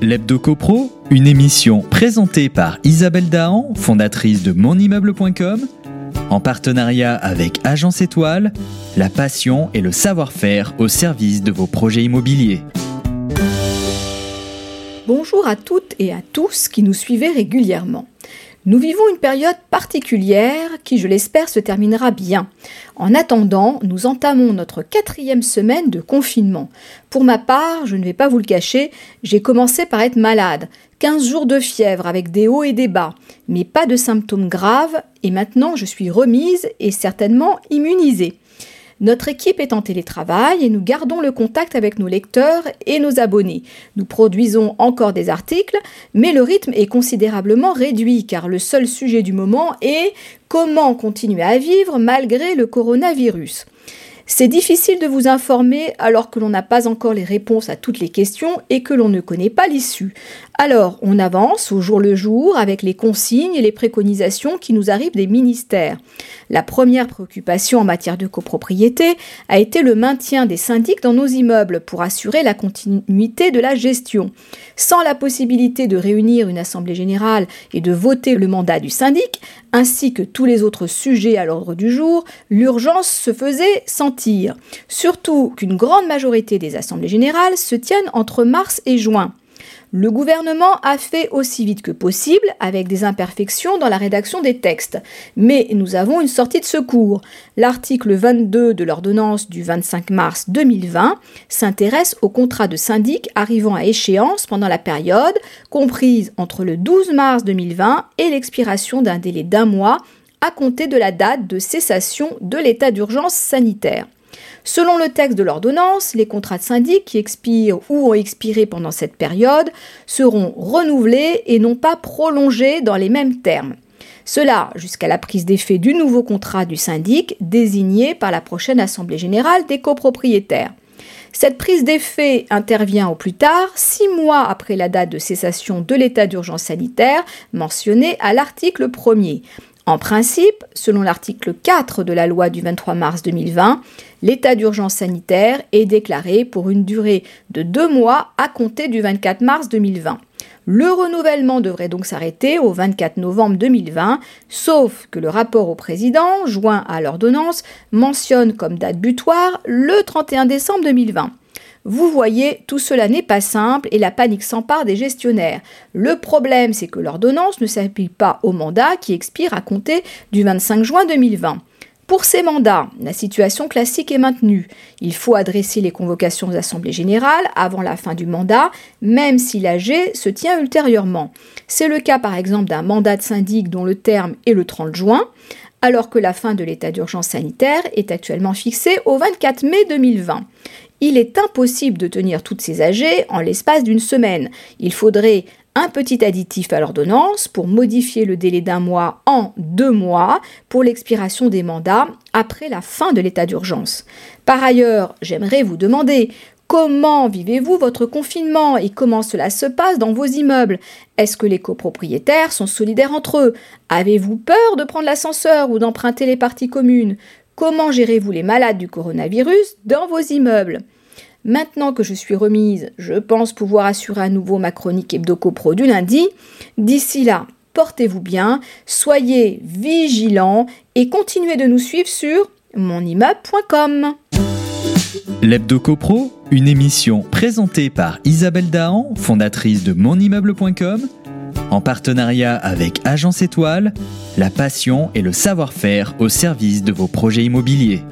L'Hebdo CoPro, une émission présentée par Isabelle Dahan, fondatrice de monimmeuble.com, en partenariat avec Agence Étoile, la passion et le savoir-faire au service de vos projets immobiliers. Bonjour à toutes et à tous qui nous suivez régulièrement. Nous vivons une période particulière qui, je l'espère, se terminera bien. En attendant, nous entamons notre quatrième semaine de confinement. Pour ma part, je ne vais pas vous le cacher, j'ai commencé par être malade. 15 jours de fièvre avec des hauts et des bas, mais pas de symptômes graves, et maintenant je suis remise et certainement immunisée. Notre équipe est en télétravail et nous gardons le contact avec nos lecteurs et nos abonnés. Nous produisons encore des articles, mais le rythme est considérablement réduit car le seul sujet du moment est comment continuer à vivre malgré le coronavirus. C'est difficile de vous informer alors que l'on n'a pas encore les réponses à toutes les questions et que l'on ne connaît pas l'issue. Alors, on avance au jour le jour avec les consignes et les préconisations qui nous arrivent des ministères. La première préoccupation en matière de copropriété a été le maintien des syndics dans nos immeubles pour assurer la continuité de la gestion. Sans la possibilité de réunir une assemblée générale et de voter le mandat du syndic, ainsi que tous les autres sujets à l'ordre du jour, l'urgence se faisait Surtout qu'une grande majorité des assemblées générales se tiennent entre mars et juin. Le gouvernement a fait aussi vite que possible, avec des imperfections dans la rédaction des textes. Mais nous avons une sortie de secours. L'article 22 de l'ordonnance du 25 mars 2020 s'intéresse aux contrats de syndic arrivant à échéance pendant la période comprise entre le 12 mars 2020 et l'expiration d'un délai d'un mois à compter de la date de cessation de l'état d'urgence sanitaire. Selon le texte de l'ordonnance, les contrats de syndic qui expirent ou ont expiré pendant cette période seront renouvelés et non pas prolongés dans les mêmes termes. Cela jusqu'à la prise d'effet du nouveau contrat du syndic désigné par la prochaine Assemblée générale des copropriétaires. Cette prise d'effet intervient au plus tard, six mois après la date de cessation de l'état d'urgence sanitaire mentionné à l'article 1er. En principe, selon l'article 4 de la loi du 23 mars 2020, l'état d'urgence sanitaire est déclaré pour une durée de deux mois à compter du 24 mars 2020. Le renouvellement devrait donc s'arrêter au 24 novembre 2020, sauf que le rapport au président, joint à l'ordonnance, mentionne comme date butoir le 31 décembre 2020. Vous voyez, tout cela n'est pas simple et la panique s'empare des gestionnaires. Le problème, c'est que l'ordonnance ne s'applique pas au mandat qui expire à compter du 25 juin 2020. Pour ces mandats, la situation classique est maintenue. Il faut adresser les convocations aux assemblées générales avant la fin du mandat, même si l'AG se tient ultérieurement. C'est le cas par exemple d'un mandat de syndic dont le terme est le 30 juin, alors que la fin de l'état d'urgence sanitaire est actuellement fixée au 24 mai 2020 il est impossible de tenir toutes ces AG en l'espace d'une semaine. Il faudrait un petit additif à l'ordonnance pour modifier le délai d'un mois en deux mois pour l'expiration des mandats après la fin de l'état d'urgence. Par ailleurs, j'aimerais vous demander Comment vivez-vous votre confinement et comment cela se passe dans vos immeubles? Est-ce que les copropriétaires sont solidaires entre eux? Avez-vous peur de prendre l'ascenseur ou d'emprunter les parties communes? Comment gérez-vous les malades du coronavirus dans vos immeubles? Maintenant que je suis remise, je pense pouvoir assurer à nouveau ma chronique hebdo-copro du lundi. D'ici là, portez-vous bien, soyez vigilants et continuez de nous suivre sur monimmeuble.com. L'Hebdo CoPro, une émission présentée par Isabelle Dahan, fondatrice de monimmeuble.com en partenariat avec Agence Étoile, la passion et le savoir-faire au service de vos projets immobiliers.